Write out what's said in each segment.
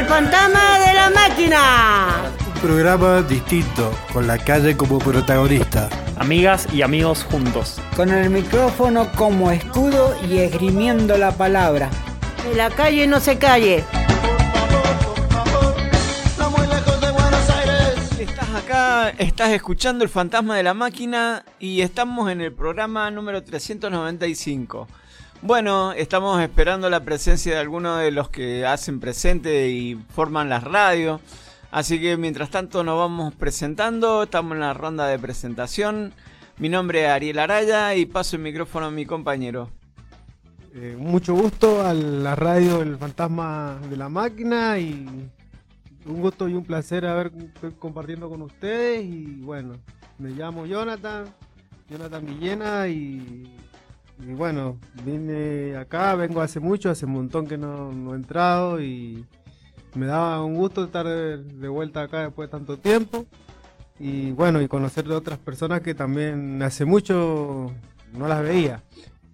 El fantasma de la máquina. Un programa distinto, con la calle como protagonista. Amigas y amigos juntos. Con el micrófono como escudo y esgrimiendo la palabra. Que la calle no se calle. Estás acá, estás escuchando El Fantasma de la Máquina y estamos en el programa número 395. Bueno, estamos esperando la presencia de algunos de los que hacen presente y forman las radios. Así que mientras tanto nos vamos presentando, estamos en la ronda de presentación. Mi nombre es Ariel Araya y paso el micrófono a mi compañero. Eh, mucho gusto a la radio El Fantasma de la Máquina y un gusto y un placer haber compartiendo con ustedes y bueno, me llamo Jonathan, Jonathan Villena y, y bueno, vine acá, vengo hace mucho, hace un montón que no, no he entrado y me daba un gusto estar de, vuelta acá después de tanto tiempo y bueno, y conocer de otras personas que también hace mucho no las veía.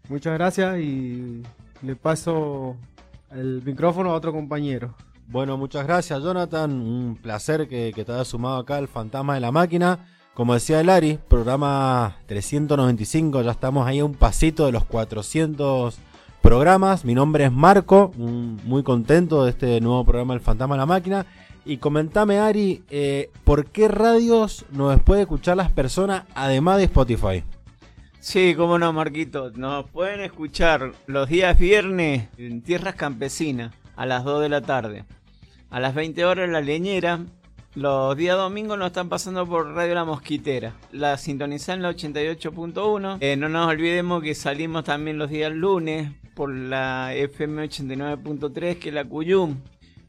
Muchas gracias y le paso el micrófono a otro compañero. Bueno, muchas gracias Jonathan, un placer que, que te hayas sumado acá al Fantasma de la Máquina. Como decía Elari, programa 395, ya estamos ahí a un pasito de los 400 programas. Mi nombre es Marco, muy contento de este nuevo programa El Fantasma de la Máquina. Y comentame, Ari, eh, ¿por qué radios nos puede escuchar las personas además de Spotify? Sí, cómo no, Marquito. Nos pueden escuchar los días viernes en Tierras Campesinas a las 2 de la tarde. A las 20 horas La Leñera. Los días domingos nos están pasando por Radio La Mosquitera. La sintonizan en la 88.1. Eh, no nos olvidemos que salimos también los días lunes por la FM 89.3 que es la Cuyum.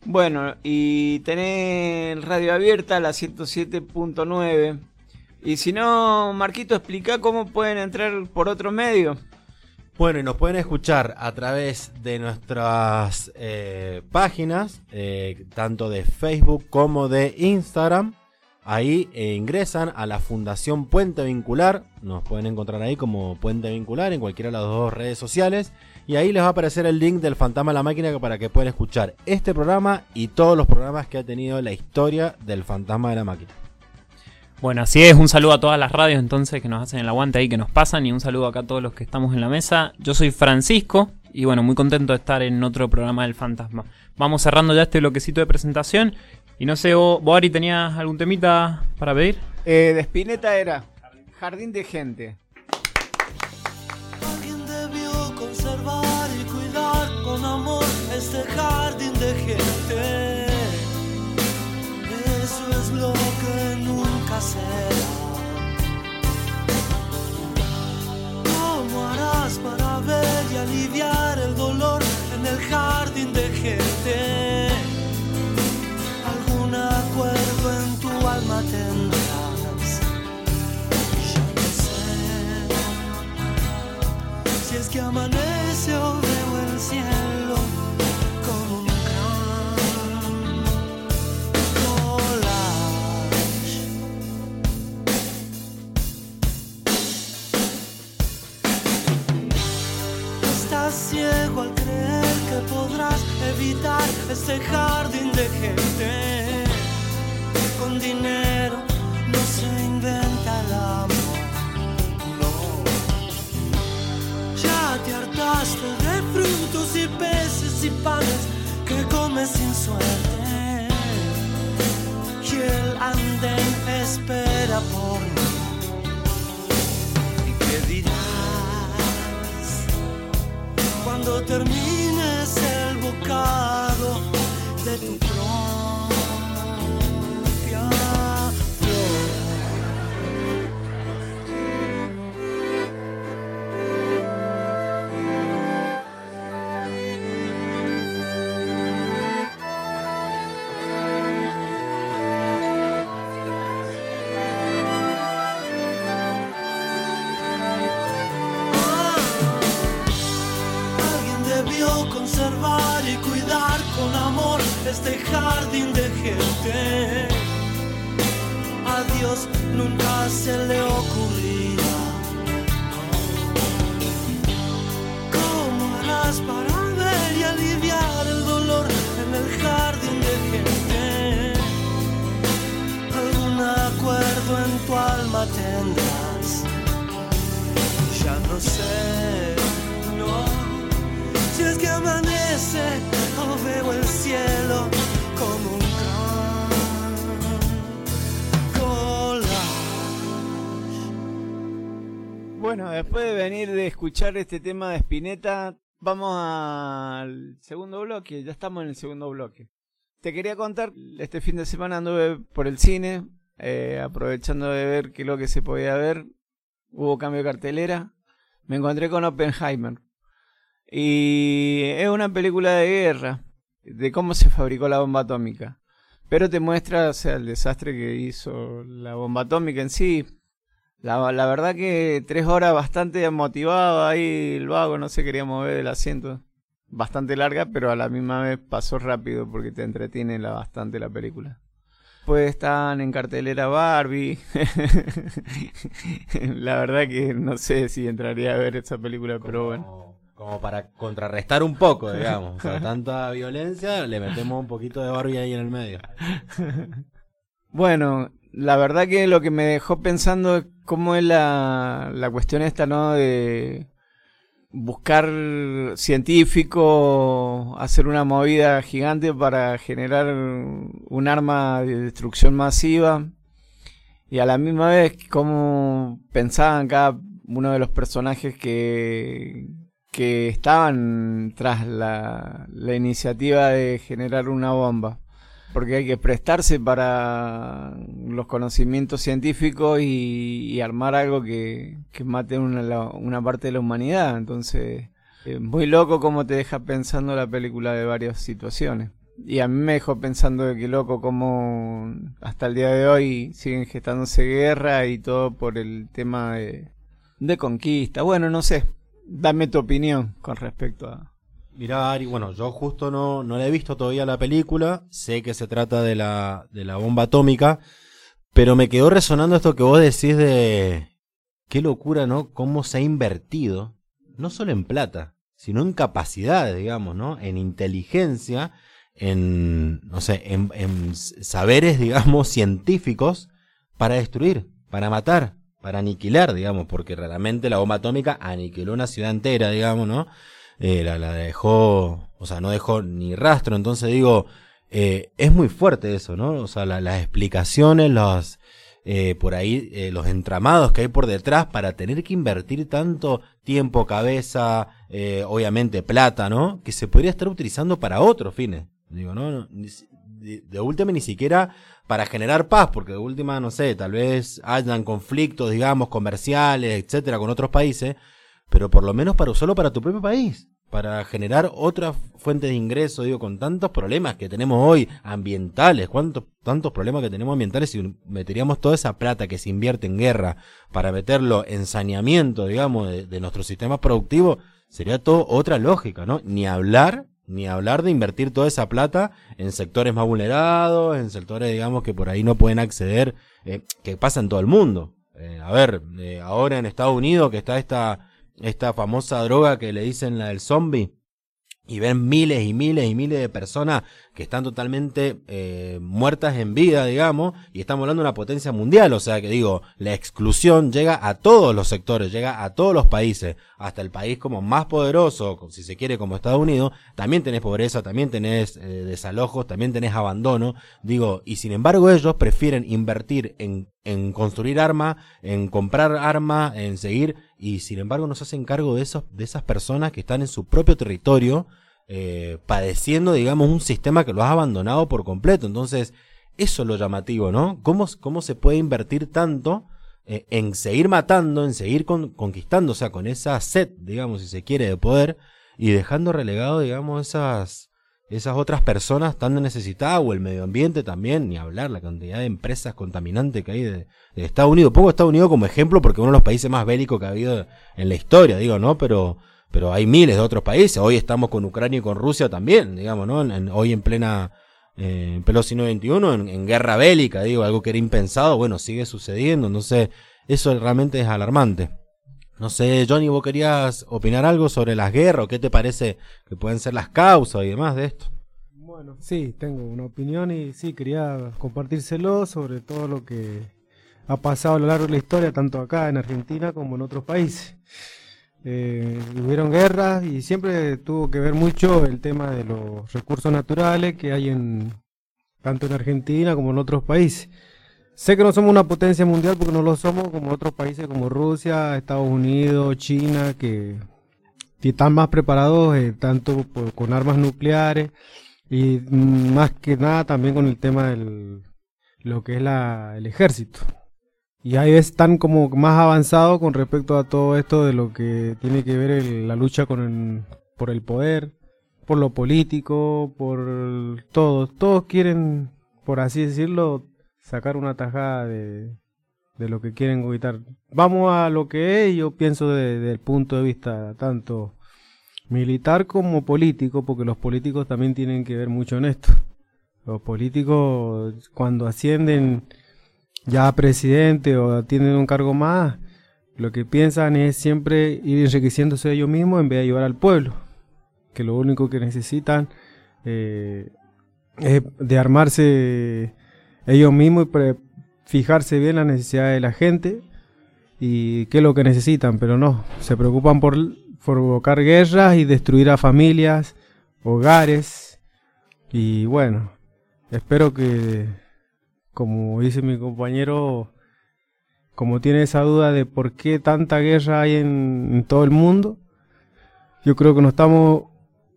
Bueno, y tenés radio abierta la 107.9. Y si no, Marquito, explica cómo pueden entrar por otro medio. Bueno, y nos pueden escuchar a través de nuestras eh, páginas, eh, tanto de Facebook como de Instagram. Ahí eh, ingresan a la Fundación Puente Vincular. Nos pueden encontrar ahí como Puente Vincular en cualquiera de las dos redes sociales. Y ahí les va a aparecer el link del Fantasma de la Máquina para que puedan escuchar este programa y todos los programas que ha tenido la historia del Fantasma de la Máquina. Bueno, así es, un saludo a todas las radios entonces que nos hacen el aguante ahí, que nos pasan y un saludo acá a todos los que estamos en la mesa. Yo soy Francisco y bueno, muy contento de estar en otro programa del Fantasma. Vamos cerrando ya este bloquecito de presentación y no sé, Boari, ¿tenías algún temita para pedir? Eh, de Spinetta era Jardín de Gente. Alguien debió conservar y cuidar con amor este jardín de gente. Eso es lo ¿Cómo harás para ver y aliviar el dolor en el jardín de gente? Algún acuerdo en tu alma tendrás. Ya no sé si es que amanece o evitar este jardín de gente. Con dinero no se inventa el amor. No. Ya te hartaste de frutos y peces y panes que comes sin suerte. Y el andén espera por mí. ¿Y qué dirás cuando termines el si es que amanece o veo el cielo como un collage. Bueno, después de venir de escuchar este tema de Spinetta, vamos al segundo bloque. Ya estamos en el segundo bloque. Te quería contar, este fin de semana anduve por el cine, eh, aprovechando de ver qué es lo que se podía ver. Hubo cambio de cartelera. Me encontré con Oppenheimer. Y es una película de guerra, de cómo se fabricó la bomba atómica. Pero te muestra, o sea, el desastre que hizo la bomba atómica en sí. La, la verdad que tres horas bastante motivado ahí, el vago no se quería mover del asiento. Bastante larga, pero a la misma vez pasó rápido porque te entretiene la, bastante la película. Pues están en cartelera Barbie. la verdad que no sé si entraría a ver esa película, pero bueno. Como, para contrarrestar un poco, digamos. O sea, tanta violencia, le metemos un poquito de Barbie ahí en el medio. Bueno, la verdad que lo que me dejó pensando es cómo es la, la cuestión esta, ¿no? De buscar científico, hacer una movida gigante para generar un arma de destrucción masiva. Y a la misma vez cómo pensaban cada uno de los personajes que, que estaban tras la, iniciativa de generar una bomba porque hay que prestarse para los conocimientos científicos y, armar algo que, mate una, parte de la humanidad. Entonces, eh, muy loco cómo te deja pensando la película de varias situaciones. Y a mí me dejó pensando que loco cómo hasta el día de hoy siguen gestándose guerra y todo por el tema de, de conquista. Bueno, no sé, dame tu opinión con respecto a... Mirá, Ari, bueno, yo justo no, no la he visto todavía la película, sé que se trata de la, de la bomba atómica, pero me quedó resonando esto que vos decís de qué locura, ¿no? Cómo se ha invertido, no solo en plata, sino en capacidades, digamos, ¿no? En inteligencia, en, no sé, en, en saberes, digamos, científicos para destruir, para matar, para aniquilar, digamos, porque realmente la bomba atómica aniquiló una ciudad entera, digamos, ¿no? Eh, la, dejó, o sea, no dejó ni rastro, entonces digo, eh, es muy fuerte eso, ¿no? O sea, la- las explicaciones, los, eh, por ahí, eh, los entramados que hay por detrás para tener que invertir tanto tiempo, cabeza, obviamente plata, ¿no? Que se podría estar utilizando para otros fines. Digo, no, no, de, última ni siquiera para generar paz, porque de última, no sé, tal vez hayan conflictos, digamos, comerciales, etcétera, con otros países, pero por lo menos para usarlo para tu propio país, para generar otras fuentes de ingreso, digo, con tantos problemas que tenemos hoy, ambientales, cuántos, tantos problemas que tenemos ambientales, si meteríamos toda esa plata que se invierte en guerra para meterlo en saneamiento, digamos, de, de nuestro sistema productivo, sería todo otra lógica, ¿no? Ni hablar, ni hablar de invertir toda esa plata en sectores más vulnerados, en sectores, digamos, que por ahí no pueden acceder, eh, que pasa en todo el mundo. Eh, a ver, eh, ahora en Estados Unidos que está esta, esta famosa droga que le dicen la del zombie, y ven miles y miles y miles de personas que están totalmente eh, muertas en vida, digamos, y estamos hablando de una potencia mundial, o sea que digo, la exclusión llega a todos los sectores, llega a todos los países, hasta el país como más poderoso, si se quiere, como Estados Unidos, también tenés pobreza, también tenés eh, desalojos, también tenés abandono, digo, y sin embargo ellos prefieren invertir en, en construir armas, en comprar armas, en seguir, y sin embargo no hacen cargo de esos, de esas personas que están en su propio territorio, eh, padeciendo, digamos, un sistema que lo has abandonado por completo. Entonces, eso es lo llamativo, ¿no? ¿Cómo, cómo se puede invertir tanto eh, en seguir matando, en seguir con- conquistando, o sea, con esa sed, digamos, si se quiere, de poder, y dejando relegado, digamos, esas, esas otras personas tan necesitadas, o el medio ambiente también, ni hablar, la cantidad de empresas contaminantes que hay de, Estados Unidos. Pongo Estados Unidos como ejemplo porque uno de los países más bélicos que ha habido en la historia, digo, ¿no? Pero, pero hay miles de otros países. Hoy estamos con Ucrania y con Rusia también, digamos, ¿no? Hoy en plena, eh, en en, en guerra bélica, digo, algo que era impensado, bueno, sigue sucediendo. Entonces, eso realmente es alarmante. No sé, Johnny, ¿vos querías opinar algo sobre las guerras o qué te parece que pueden ser las causas y demás de esto? Bueno, sí, tengo una opinión y sí, quería compartírselo sobre todo lo que ha pasado a lo largo de la historia, tanto acá en Argentina como en otros países. Eh, hubieron guerras y siempre tuvo que ver mucho el tema de los recursos naturales que hay en tanto en Argentina como en otros países. Sé que no somos una potencia mundial porque no lo somos como otros países como Rusia, Estados Unidos, China, que están más preparados eh, tanto con armas nucleares y más que nada también con el tema del lo que es la, el ejército. Y ahí están como más avanzados con respecto a todo esto de lo que tiene que ver la lucha con el- por el poder, por lo político, por todo. Todos quieren, por así decirlo, sacar una tajada de, de lo que quieren evitar. Vamos a lo que es, yo pienso de- desde el punto de vista tanto militar como político, porque los políticos también tienen que ver mucho en esto. Los políticos cuando ascienden ya presidente o tienen un cargo más, lo que piensan es siempre ir enriqueciéndose ellos mismos en vez de ayudar al pueblo, que lo único que necesitan eh, es de armarse ellos mismos y fijarse bien las necesidades de la gente y qué es lo que necesitan, pero no, se preocupan por provocar guerras y destruir a familias, hogares y bueno, espero que como dice mi compañero, como tiene esa duda de por qué tanta guerra hay en, en todo el mundo, yo creo que nos estamos,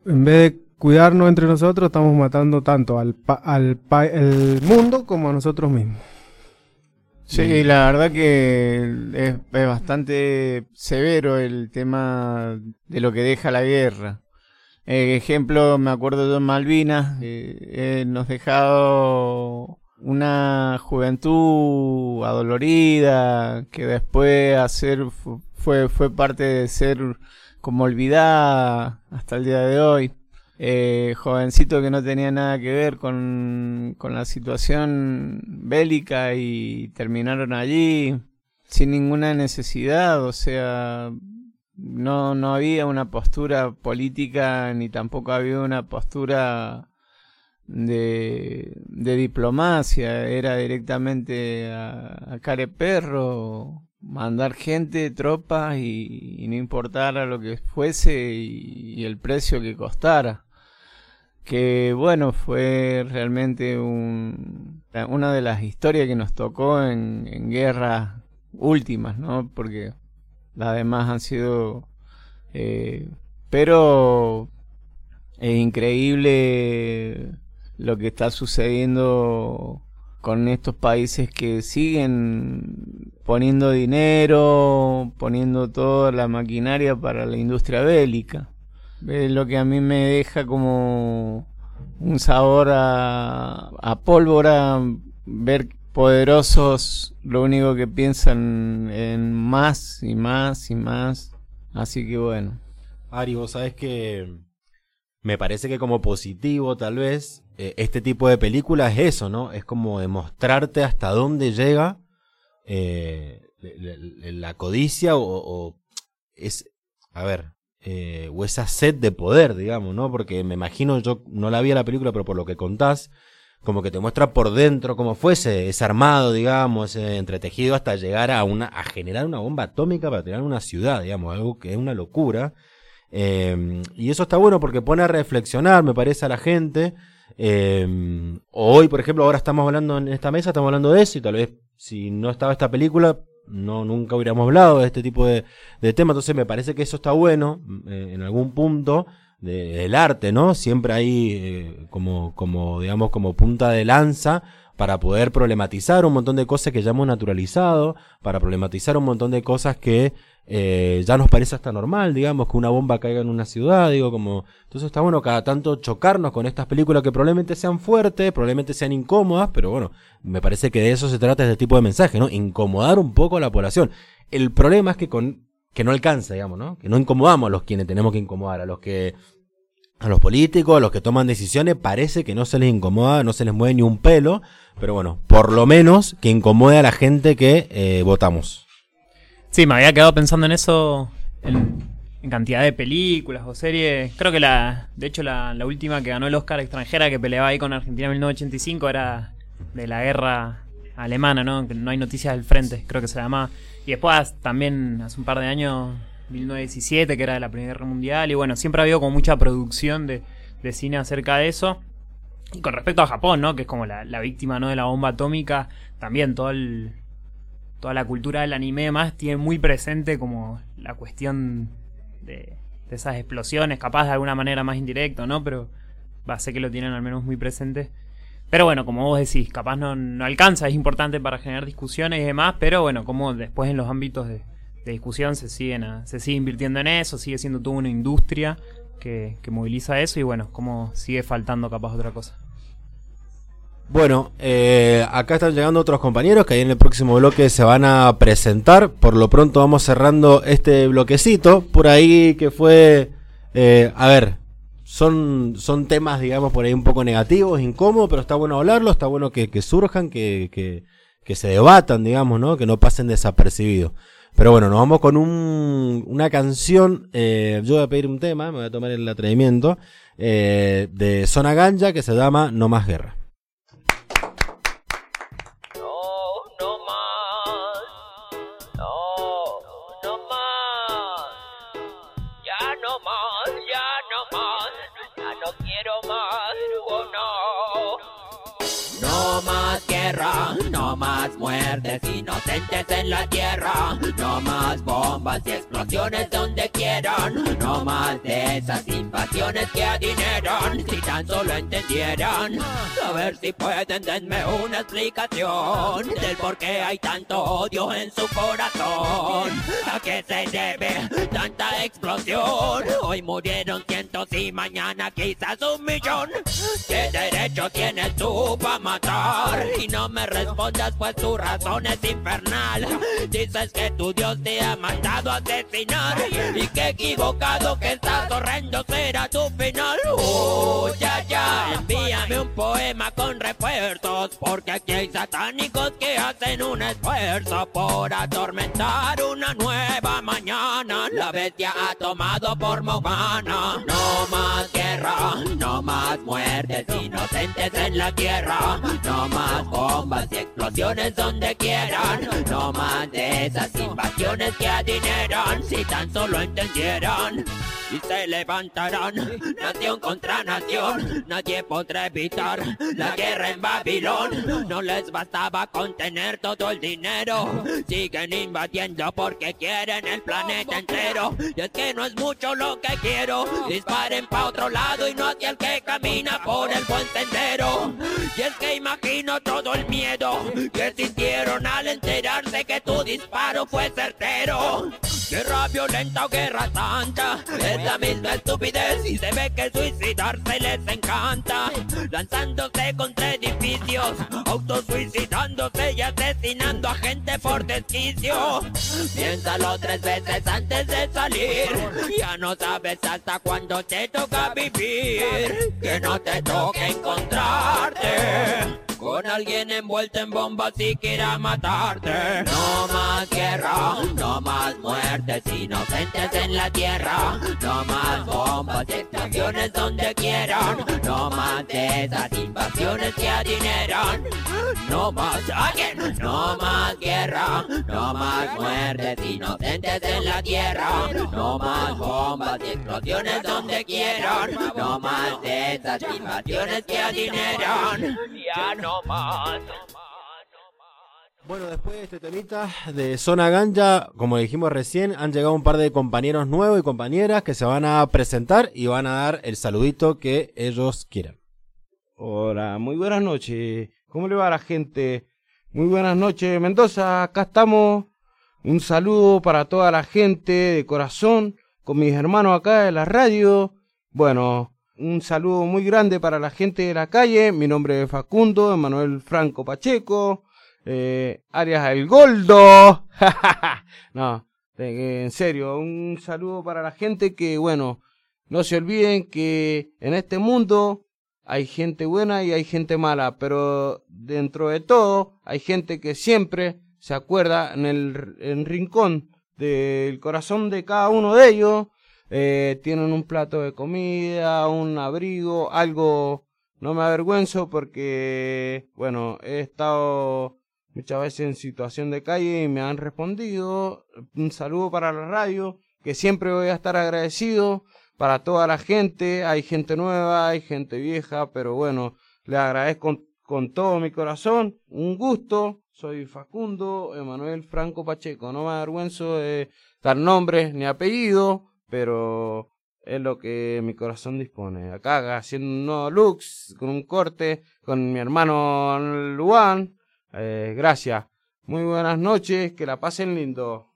en vez de cuidarnos entre nosotros, estamos matando tanto al, pa- al pa- el mundo como a nosotros mismos. Sí, la verdad que es, es bastante severo el tema de lo que deja la guerra. Eh, ejemplo, me acuerdo en Malvinas, eh, eh, nos dejado una juventud adolorida que después hacer fu- fue fue parte de ser como olvidada hasta el día de hoy. Eh, jovencito que no tenía nada que ver con, con la situación bélica y terminaron allí sin ninguna necesidad, o sea, no, no había una postura política ni tampoco había una postura de, de diplomacia, era directamente a, a care perro, mandar gente, tropas y, y no importara lo que fuese y, el precio que costara. Que bueno, fue realmente un, una de las historias que nos tocó en, en guerras últimas, ¿no? Porque las demás han sido... eh, pero es increíble lo que está sucediendo con estos países que siguen poniendo dinero, poniendo toda la maquinaria para la industria bélica. Es lo que a mí me deja como un sabor a, pólvora, ver poderosos lo único que piensan en más y más y más. Así que bueno. Ari, vos sabés que me parece que como positivo tal vez eh, este tipo de película es eso, ¿no? Es como demostrarte hasta dónde llega eh, la, codicia o, es, a ver, eh, o esa sed de poder, digamos, ¿no? Porque me imagino, yo no la vi a la película, pero por lo que contás, como que te muestra por dentro cómo fuese ese armado, digamos, ese entretejido hasta llegar a una a generar una bomba atómica para tirar una ciudad, digamos, algo que es una locura. Y eso está bueno porque pone a reflexionar, me parece, a la gente. Eh, hoy, por ejemplo, ahora estamos hablando en esta mesa, estamos hablando de eso y tal vez si no estaba esta película, no nunca hubiéramos hablado de este tipo de, de temas. Entonces me parece que eso está bueno eh, en algún punto de- del arte, ¿no? Siempre ahí eh, como, como, digamos, como punta de lanza para poder problematizar un montón de cosas que ya hemos naturalizado, para problematizar un montón de cosas que eh, ya nos parece hasta normal, digamos, que una bomba caiga en una ciudad, digo, como... Entonces está bueno cada tanto chocarnos con estas películas que probablemente sean fuertes, probablemente sean incómodas, pero bueno, me parece que de eso se trata este tipo de mensaje, ¿no? Incomodar un poco a la población. El problema es que con que no alcanza, digamos, ¿no? Que no incomodamos a los quienes tenemos que incomodar, a los que a los políticos, a los que toman decisiones, parece que no se les incomoda, no se les mueve ni un pelo, pero bueno, por lo menos que incomode a la gente que eh, votamos. Sí, me había quedado pensando en eso en, cantidad de películas o series. Creo que la, de hecho, la, la última que ganó el Oscar extranjera que peleaba ahí con Argentina en 1985 era de la guerra alemana, ¿no? Que no hay noticias del frente, creo que se llama. Y después también hace un par de años, 1917, que era de la Primera Guerra Mundial. Y bueno, siempre ha habido como mucha producción de, de cine acerca de eso. Y con respecto a Japón, ¿no? Que es como la, la víctima, ¿no? De la bomba atómica, también todo el, toda la cultura del anime más tiene muy presente como la cuestión de, de esas explosiones, capaz de alguna manera más indirecto, ¿no? Pero va a ser que lo tienen al menos muy presente. Pero bueno, como vos decís, capaz no, no alcanza, es importante para generar discusiones y demás, pero bueno, como después en los ámbitos de, de discusión se siguen a- se sigue invirtiendo en eso, sigue siendo toda una industria que, que moviliza eso y bueno, como sigue faltando capaz otra cosa. Bueno, eh, acá están llegando otros compañeros que ahí en el próximo bloque se van a presentar. Por lo pronto vamos cerrando este bloquecito. Por ahí que fue... eh, a ver, son, son temas, digamos, por ahí un poco negativos, incómodos, pero está bueno hablarlo, está bueno que, surjan, que, que, que se debatan, digamos, ¿no? Que no pasen desapercibidos. Pero bueno, nos vamos con un, una canción. eh, yo voy a pedir un tema, me voy a tomar el atrevimiento, eh, de Zona Ganja que se llama No Más Guerra. No más muertes inocentes en la tierra, no más bombas y explosiones donde quieran, no más de esas invasiones que adineran, si tan solo entendieran, a ver si pueden denme una explicación del por qué hay tanto odio en su corazón, a qué se debe tanta explosión, hoy murieron cientos y mañana quizás un millón, ¿qué derecho tienes tú para matar? Me respondas pues tu razón es infernal. Dices que tu Dios te ha mandado a asesinar Y que equivocado que estás horrendo será tu final. Oh, ya, ya, envíame un poema con refuerzos Porque aquí hay satánicos que hacen un esfuerzo Por atormentar una nueva mañana. La bestia ha tomado por Mogana No más guerra, no más muertes inocentes en la tierra. No más bombas y explosiones donde quieran. No más de esas invasiones que adineran Si tan solo entendieran y se levantarán. Nación contra nación Nadie podrá evitar la guerra en Babilón. No. Les bastaba contener todo el dinero. Siguen invadiendo porque quieren el planeta entero. Y es que no es mucho lo que quiero. Disparen pa' otro lado y no hacia el que camina por el buen sendero Y es que imagino todo el miedo que sintieron al enterarse que tu disparo fue certero Guerra violenta o guerra santa. Es la misma estupidez y se ve que suicidarse les encanta. Lanzándose contra edificios Autosuicidándose y asesinando a gente por desquicio. Piénsalo tres veces antes de salir. Ya no sabes hasta cuándo te toca vivir. Que no te toque encontrarte con alguien envuelto en bombas y quiera matarte. No más guerra, no más muertes inocentes en la tierra. No más bombas y explosiones donde quieran. No más de esas invasiones que adineran. No más, alguien. No más guerra, no más muertes inocentes en la tierra. No más bombas y explosiones donde quieran. No más de esas invasiones que adineran. Ya no más. Bueno, después de este temita de Zona Ganja, como dijimos recién, han llegado un par de compañeros nuevos y compañeras que se van a presentar y van a dar el saludito que ellos quieran. Hola, muy buenas noches. ¿Cómo le va a la gente? Muy buenas noches, Mendoza. Acá estamos. Un saludo para toda la gente de corazón, con mis hermanos acá de la radio. Bueno, un saludo muy grande para la gente de la calle. Mi nombre es Facundo, Emanuel Franco Pacheco. Eh, Arias El Goldo. no, eh, en serio, un saludo para la gente que, bueno, no se olviden que en este mundo hay gente buena y hay gente mala, pero dentro de todo hay gente que siempre se acuerda en el en rincón del corazón de cada uno de ellos. Eh, tienen un plato de comida, un abrigo, algo. No me avergüenzo porque, bueno, he estado muchas veces en situación de calle y me han respondido. Un saludo para la radio, que siempre voy a estar agradecido para toda la gente. Hay gente nueva, hay gente vieja, pero bueno, le agradezco con, todo mi corazón. Un gusto. Soy Facundo Emanuel Franco Pacheco. No me avergüenzo de dar nombres ni apellido, pero es lo que mi corazón dispone. Acá haciendo un nuevo looks, con un corte, con mi hermano Luan. Eh, gracias. Muy buenas noches, que la pasen lindo.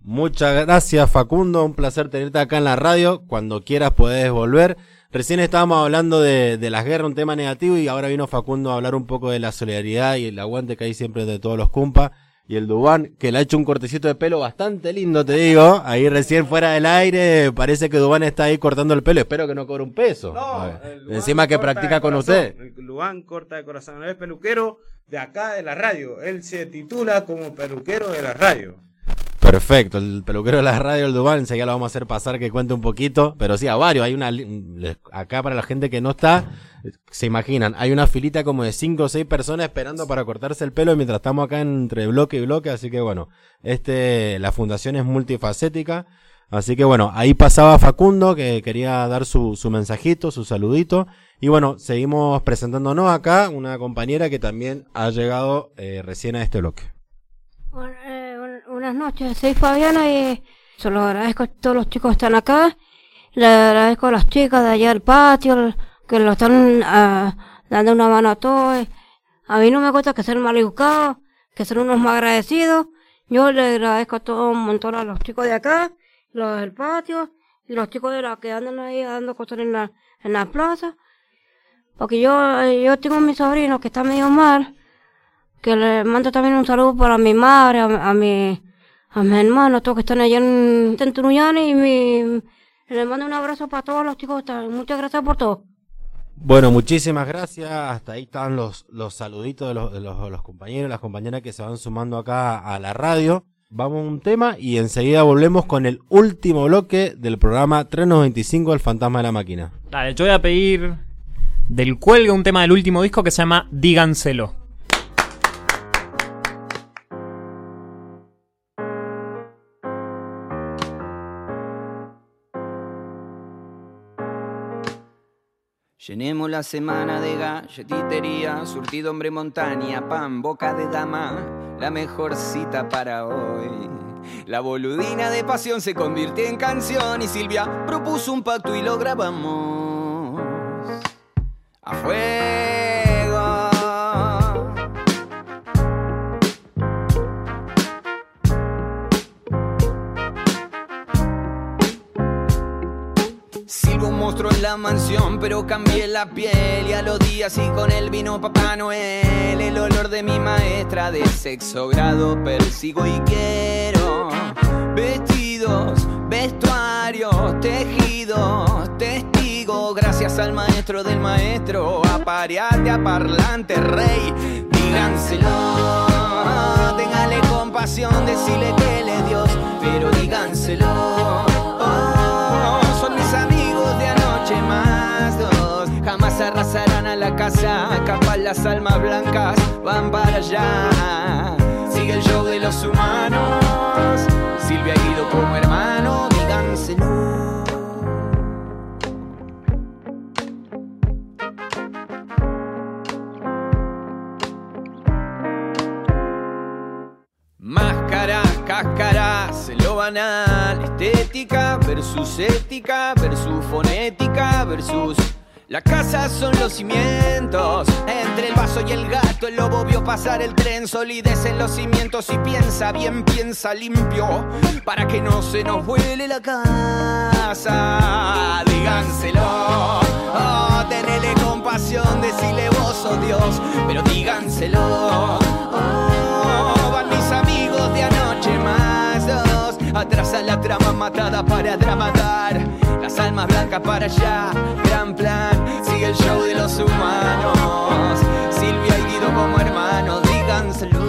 Muchas gracias Facundo, un placer tenerte acá en la radio. Cuando quieras puedes volver. Recién estábamos hablando de, de las guerras, un tema negativo, y ahora vino Facundo a hablar un poco de la solidaridad y el aguante que hay siempre de todos los cumpas. Y el Dubán, que le ha hecho un cortecito de pelo bastante lindo, te digo. Ahí recién fuera del aire, parece que Dubán está ahí cortando el pelo. Espero que no cobre un peso. Ver. Encima que practica con usted. Luan corta de corazón, es peluquero de acá de la radio. Él se titula como peluquero de la radio. Perfecto, el peluquero de la radio, el Dubán, enseguida lo vamos a hacer pasar que cuente un poquito, pero sí, a varios, hay una, acá para la gente que no está, se imaginan, hay una filita como de cinco o seis personas esperando para cortarse el pelo mientras estamos acá entre bloque y bloque, así que bueno, este, la fundación es multifacética, así que bueno, ahí pasaba Facundo que quería dar su, su mensajito, su saludito, y bueno, seguimos presentándonos acá, una compañera que también ha llegado eh, recién a este bloque. Bueno, eh, buenas noches, soy Fabiana y se lo agradezco a todos los chicos que están acá. Le agradezco a las chicas de allá del patio que lo están ah, dando una mano a todos. A mí no me cuesta que ser mal educados, que ser unos más agradecidos. Yo le agradezco a todo un montón a los chicos de acá, los del patio y los chicos de la que andan ahí dando cosas en la, en la plaza. Porque yo, yo tengo mi sobrino que está medio mal que le mando también un saludo para mi madre, a, a mi, a mis hermanos, todos que están allá en, en Tunuyani, y mi, le mando un abrazo para todos los chicos. que están. Muchas gracias por todo. Bueno, muchísimas gracias. Hasta ahí están los, los saluditos de los, de los, de los compañeros, las compañeras que se van sumando acá a la radio. Vamos a un tema y enseguida volvemos con el último bloque del programa 395 El Fantasma de la Máquina. Dale, yo voy a pedir del cuelgue un tema del último disco que se llama Díganselo. Llenemos la semana de galletitería, surtido hombre montaña, pan, boca de dama, la mejor cita para hoy. La boludina de pasión se convirtió en canción y Silvia propuso un pacto y lo grabamos. A monstruo en la mansión, pero cambié la piel y a los días y con él vino Papá Noel. El olor de mi maestra de sexo grado persigo y quiero vestidos, vestuarios, tejidos, testigos. Gracias al maestro del maestro, apareate a parlante rey, díganselo. Téngale compasión, decirle que él es Dios, pero díganselo. La casa, capaz las almas blancas van para allá. Sigue el show de los humanos. Silvia Guido como hermano, díganselo. Máscaras, cáscaras, lo banal, estética versus ética versus fonética versus la casa son los cimientos. Entre el vaso y el gato, el lobo vio pasar el tren. Solidez en los cimientos y piensa bien, piensa limpio. Para que no se nos vuele la casa. Díganselo. Oh, tenele compasión, decile vos, oh Dios. Pero díganselo. Oh, van mis amigos de anoche más dos. Atrás la trama matada para dramatar las almas blancas para allá. Gran plan, sigue el show de los humanos. Silvia y Guido como hermanos, díganselo.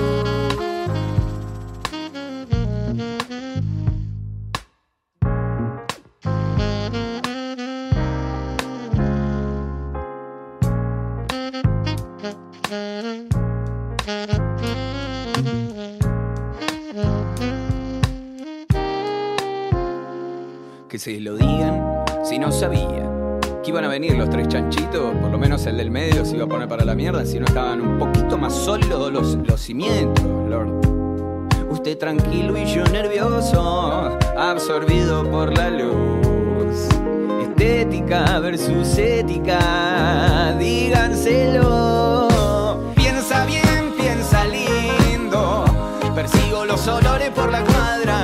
que se lo digan si no sabía que iban a venir los tres chanchitos, por lo menos el del medio se iba a poner para la mierda si no estaban un poquito más sólidos los, los cimientos, Lord. Usted tranquilo y yo nervioso, absorbido por la luz. Estética versus ética, díganselo. Piensa bien, piensa lindo. Persigo los olores por la cuadra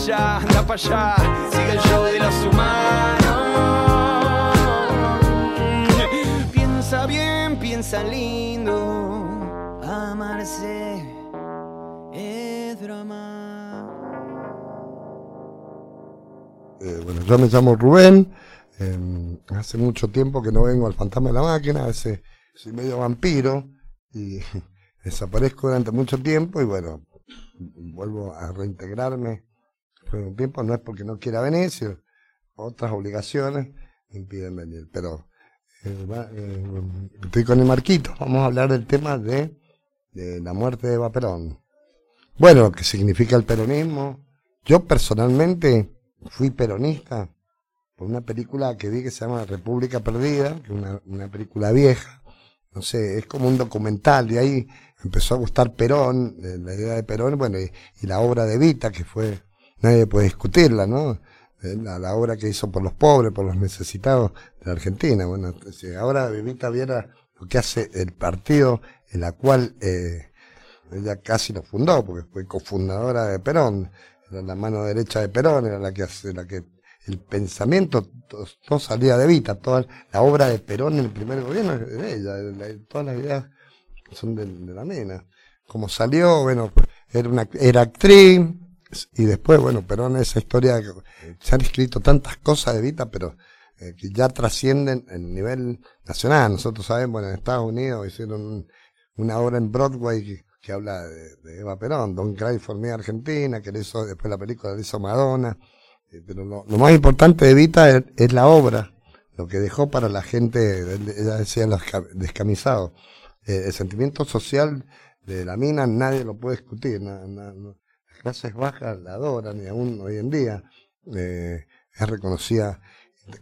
allá, anda para allá. Sigue el show de los humanos. Piensa bien, piensa lindo. Amarse es drama. Eh, bueno, yo me llamo Rubén. eh, hace mucho tiempo que no vengo al Fantasma de la Máquina. Hace, soy medio vampiro y desaparezco durante mucho tiempo y bueno, vuelvo a reintegrarme un tiempo. No es porque no quiera venir, otras obligaciones impiden venir. Pero eh, eh, estoy con el Marquito. Vamos a hablar del tema de, de la muerte de Eva Perón. Bueno, lo que significa el peronismo. Yo personalmente fui peronista por una película que vi que se llama República Perdida, que es una, una película vieja. No sé, es como un documental, y ahí empezó a gustar Perón, eh, la idea de Perón, bueno, y, y la obra de Vita, que fue, nadie puede discutirla, ¿no? Eh, La, obra que hizo por los pobres, por los necesitados de la Argentina. Bueno, ahora Vita viera lo que hace el partido en la cual eh, ella casi lo fundó, porque fue cofundadora de Perón, era la mano derecha de Perón, era la que hace, la que el pensamiento todo, salía de Vita, toda la obra de Perón en el primer gobierno es de ella, todas las ideas son de, la nena. Como salió, bueno, era una era actriz y después, bueno, Perón esa historia se han escrito tantas cosas de Vita, pero eh, que ya trascienden el nivel nacional. Nosotros sabemos, bueno, en Estados Unidos hicieron un- una obra en Broadway que, habla de, de Eva Perón, Don Cry for Me Argentina, que le hizo, después la película le hizo Madonna. Eh, Pero lo, lo más importante de Vita es, es la obra, lo que dejó para la gente, ella decía los ca- descamisados. Eh, el sentimiento social de la mina nadie lo puede discutir. Las clases bajas la adoran y aún hoy en día eh, es reconocida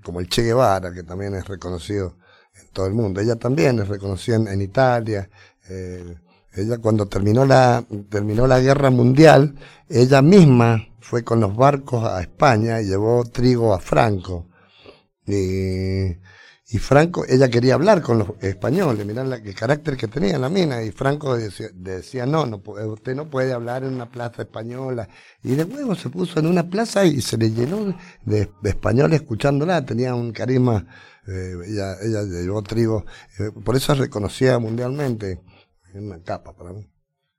como el Che Guevara, que también es reconocido en todo el mundo. Ella también es reconocida en, en Italia. eh, ella cuando terminó la, terminó la guerra mundial, ella misma fue con los barcos a España y llevó trigo a Franco. Y, y Franco, ella quería hablar con los españoles, mirá la, el carácter que tenía la mina, y Franco decía, decía no, no, usted no puede hablar en una plaza española. Y de nuevo se puso en una plaza y se le llenó de, españoles escuchándola, tenía un carisma, eh, ella, ella llevó trigo, eh, por eso es reconocida mundialmente, es una capa para mí.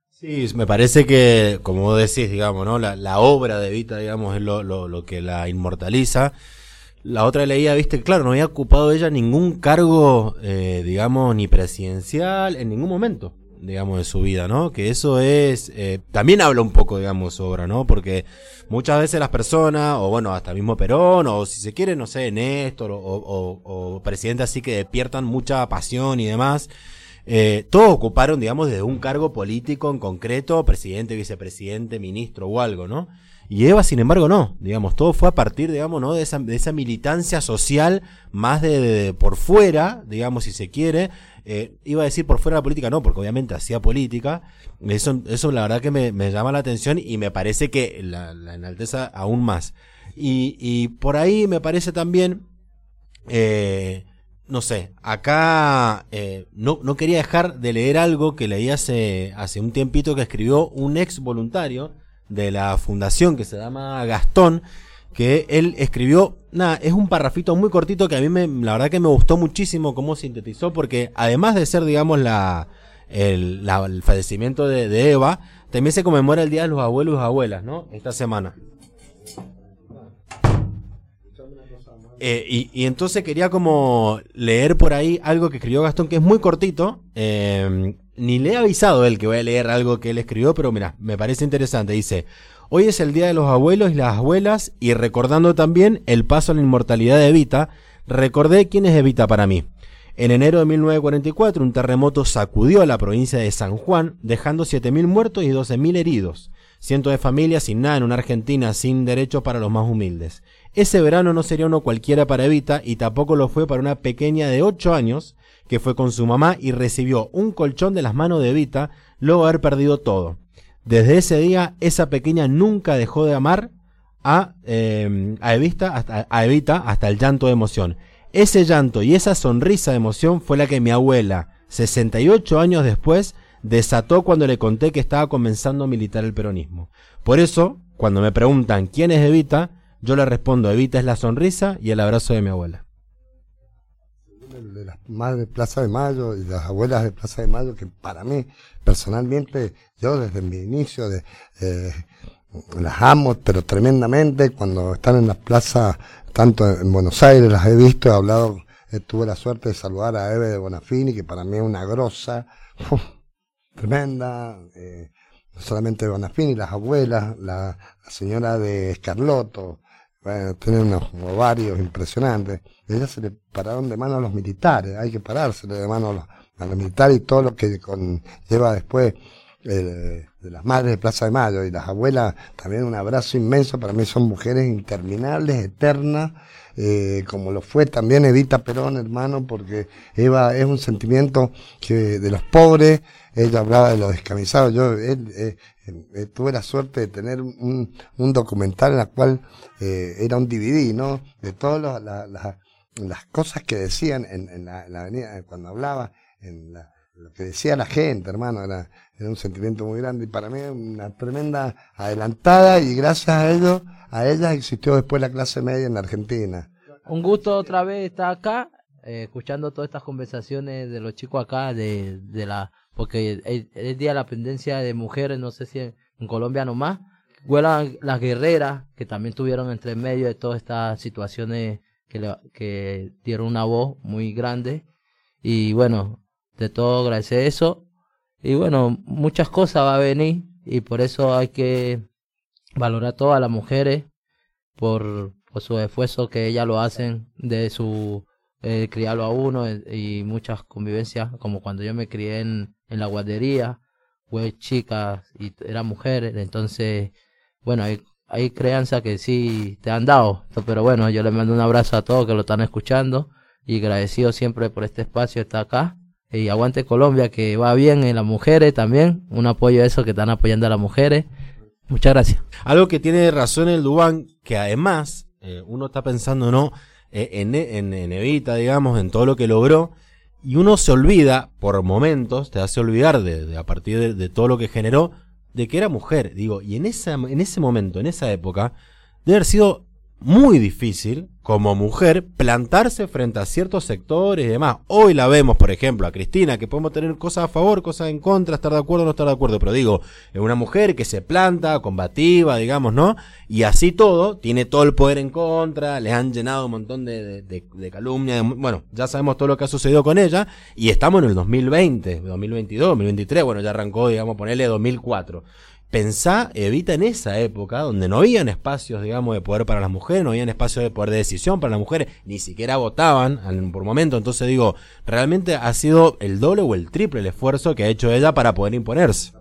Sí, me parece que, como decís, digamos, ¿no? La, la obra de Vita, digamos, es lo, lo que la inmortaliza. La otra leía, viste, claro, no había ocupado ella ningún cargo, eh, digamos, ni presidencial en ningún momento, digamos, de su vida, ¿no? Que eso es, eh, también habla un poco, digamos, su obra, ¿no? Porque muchas veces las personas, o bueno, hasta mismo Perón, o si se quiere, no sé, Néstor, o, o, o presidentes así que despiertan mucha pasión y demás, eh, todos ocuparon, digamos, de un cargo político en concreto, presidente, vicepresidente, ministro o algo, ¿no? Y Eva, sin embargo, no. Digamos, todo fue a partir, digamos, ¿no? De esa, de esa militancia social, más de, por fuera, digamos, si se quiere. Eh, iba a decir por fuera de la política, no, porque obviamente hacía política. Eso, eso la verdad que me, me llama la atención y me parece que la, la enalteza aún más. Y, y por ahí me parece también, eh, no sé, acá eh, no, no quería dejar de leer algo que leí hace, hace un tiempito que escribió un ex voluntario de la fundación que se llama Gastón, que él escribió, nada, es un parrafito muy cortito que a mí me, la verdad que me gustó muchísimo cómo sintetizó, porque además de ser, digamos, la, el, fallecimiento de, de Eva, también se conmemora el Día de los Abuelos y Abuelas, ¿no? Esta semana. Eh, y, y entonces quería como leer por ahí algo que escribió Gastón, que es muy cortito. eh, ni le he avisado él que voy a leer algo que él escribió, pero mira, me parece interesante. Dice, hoy es el Día de los Abuelos y las Abuelas, y recordando también el paso a la inmortalidad de Evita, recordé quién es Evita para mí. En enero de 1944, un terremoto sacudió a la provincia de San Juan, dejando 7.000 muertos y 12.000 heridos. Cientos de familias sin nada en una Argentina sin derechos para los más humildes. Ese verano no sería uno cualquiera para Evita y tampoco lo fue para una pequeña de 8 años que fue con su mamá y recibió un colchón de las manos de Evita luego de haber perdido todo. Desde ese día, esa pequeña nunca dejó de amar a, eh, a, Evita, hasta, a Evita hasta el llanto de emoción. Ese llanto y esa sonrisa de emoción fue la que mi abuela, 68 años después, desató cuando le conté que estaba comenzando a militar el peronismo. Por eso, cuando me preguntan quién es Evita, yo le respondo, Evita es la sonrisa y el abrazo de mi abuela. De las madres de Plaza de Mayo y las abuelas de Plaza de Mayo, que para mí, personalmente, yo desde mi inicio de, eh, las amo, pero tremendamente, cuando están en las plazas, tanto en Buenos Aires, las he visto, he hablado, eh, tuve la suerte de saludar a Eve de Bonafini, que para mí es una grosa, tremenda, eh, no solamente de Bonafini, las abuelas, la, la señora de Escarloto, bueno, tiene unos ovarios impresionantes. Ellas se le pararon de mano a los militares, hay que parársele de mano a los, militares y todo lo que lleva después eh, de las madres de Plaza de Mayo y las abuelas, también un abrazo inmenso, para mí son mujeres interminables, eternas, eh, como lo fue también Evita Perón, hermano, porque Eva es un sentimiento que de los pobres, ella hablaba de los descamisados, yo él, eh, eh, tuve la suerte de tener un, documental en el cual eh, era un DVD, ¿no? De todas la- la- la- las cosas que decían en, la, en la avenida, cuando hablaba, lo que decía la gente, hermano, era, un sentimiento muy grande y para mí una tremenda adelantada y gracias a ello, a ella existió después la clase media en la Argentina. Un gusto otra vez estar acá, eh, escuchando todas estas conversaciones de los chicos acá, de, de la porque es, es día de la pendencia de mujeres, no sé si en, en Colombia nomás. Huelan las guerreras, que también tuvieron entre medio de todas estas situaciones que, le- que dieron una voz muy grande. Y bueno, de todo agradecer eso. Y bueno, muchas cosas va a venir y por eso hay que valorar a todas las mujeres por, por su esfuerzo que ellas lo hacen de su criarlo a uno eh, y muchas convivencias, como cuando yo me crié en, en la guardería, fue chica y era mujer, entonces, bueno, hay, hay crianza que sí te han dado, pero bueno, yo les mando un abrazo a todos que lo están escuchando y agradecido siempre por este espacio estar acá. Y aguante Colombia, que va bien en las mujeres también. Un apoyo a eso que están apoyando a las mujeres. Muchas gracias. Algo que tiene razón el Dubán, que además eh, uno está pensando no en, en, en Evita, digamos, en todo lo que logró, y uno se olvida, por momentos, te hace olvidar de, a partir de, de todo lo que generó, de que era mujer. Digo, y en, esa, en ese momento, en esa época, debe haber sido muy difícil como mujer plantarse frente a ciertos sectores y demás. Hoy la vemos, por ejemplo, a Cristina, que podemos tener cosas a favor, cosas en contra, estar de acuerdo o no estar de acuerdo, pero digo, es una mujer que se planta, combativa, digamos, ¿no? Y así todo, tiene todo el poder en contra, les han llenado un montón de, de, de- bueno, ya sabemos todo lo que ha sucedido con ella, y estamos en el 2020, 2022, 2023, bueno, ya arrancó, digamos, ponerle 2004. Pensá, Evita, en esa época, donde no habían espacios, digamos, de poder para las mujeres, no habían espacios de poder de decisión para las mujeres, ni siquiera votaban por momento. Entonces digo, realmente ha sido el doble o el triple el esfuerzo que ha hecho ella para poder imponerse.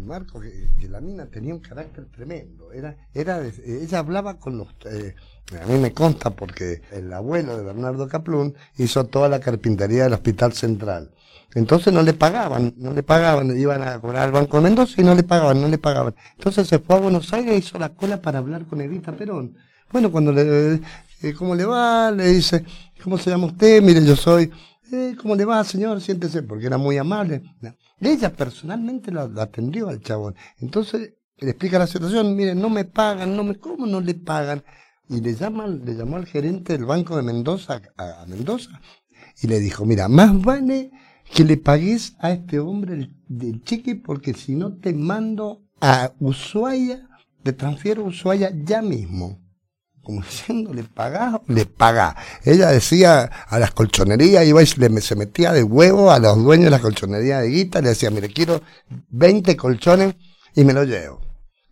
marco que, la mina tenía un carácter tremendo era era ella hablaba con los eh, a mí me consta porque el abuelo de Bernardo Caplún hizo toda la carpintería del hospital central entonces no le pagaban no le pagaban iban a cobrar al banco Mendoza y no le pagaban no le pagaban entonces se fue a Buenos Aires e hizo la cola para hablar con Evita Perón bueno cuando le eh, cómo le va le dice cómo se llama usted mire yo soy eh, ¿Cómo le va, señor? Siéntese, porque era muy amable. Ella personalmente lo atendió al chabón. Entonces le explica la situación, mire, no me pagan, no me, ¿cómo no le pagan? Y le llama, le llamó al gerente del Banco de Mendoza, a, Mendoza, y le dijo, mira, más vale que le pagues a este hombre el, del cheque, porque si no te mando a Ushuaia, te transfiero a Ushuaia ya mismo. como diciendo, le pagá, le pagá. Ella decía a las colchonerías, iba y le- se metía de huevo a los dueños de las colchonerías de guita, le decía, mire, quiero 20 colchones y me lo llevo.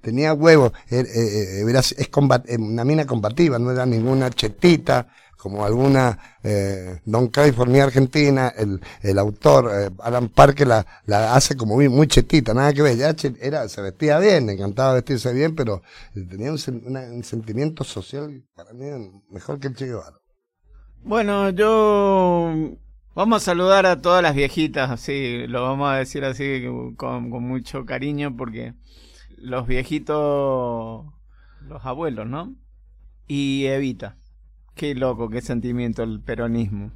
Tenía huevo, er- eh, eh, era- es eh, una mina combativa, no era ninguna chetita, como alguna eh, Don California Argentina, el, el autor eh, Alan Parker la, la hace como muy, chetita, nada que ver, ya era, se vestía bien, le encantaba vestirse bien, pero tenía un, un sentimiento social para mí mejor que el Che Guevara. Bueno, yo vamos a saludar a todas las viejitas, así, lo vamos a decir así con mucho cariño porque los viejitos, los abuelos, ¿no? Y Evita, qué loco, qué sentimiento el peronismo.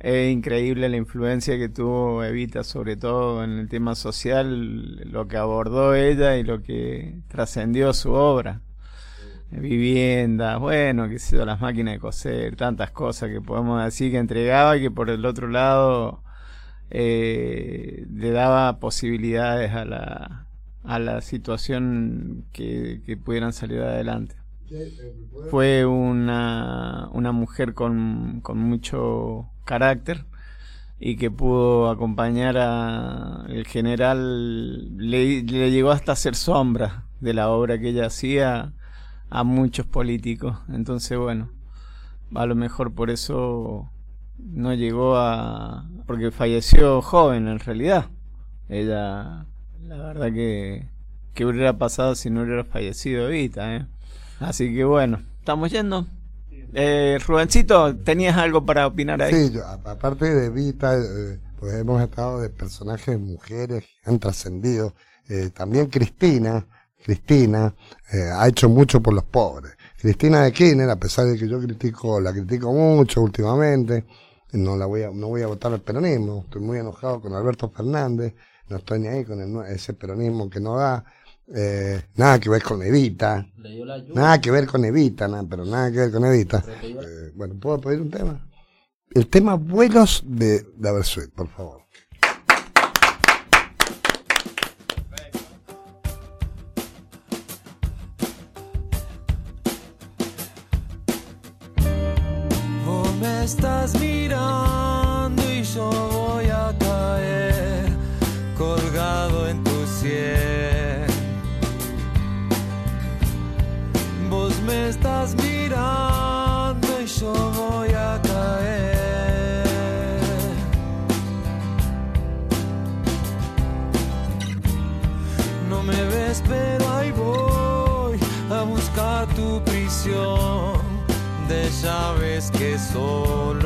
Es increíble la influencia que tuvo Evita, sobre todo en el tema social, lo que abordó ella y lo que trascendió su obra viviendas, bueno, qué sé las máquinas de coser, tantas cosas que podemos decir que entregaba y que por el otro lado eh, le daba posibilidades a la, a la situación que, que pudieran salir adelante. Fue una, una mujer con, con mucho carácter y que pudo acompañar a el general, le, le llegó hasta ser sombra de la obra que ella hacía a muchos políticos. Entonces, bueno, a lo mejor por eso no llegó a... porque falleció joven en realidad. Ella, la verdad que, que hubiera pasado si no hubiera fallecido Evita, ¿eh? Así que bueno, estamos yendo. Eh, Rubencito, ¿tenías algo para opinar ahí? Sí, yo, a- aparte de Vita, eh, pues hemos estado de personajes mujeres que han trascendido. Eh, también Cristina, Cristina eh, ha hecho mucho por los pobres. Cristina de Kirchner, a pesar de que yo critico, la critico mucho últimamente, no la voy a, no voy a votar al peronismo. Estoy muy enojado con Alberto Fernández, no estoy ni ahí con el ese peronismo que no da. Eh, nada que ver con Evita. La. Nada que ver con Evita, nada, pero nada que ver con Evita. Eh, bueno, ¿puedo pedir un tema? El tema vuelos de, Abersuit, por favor. Llaves que solo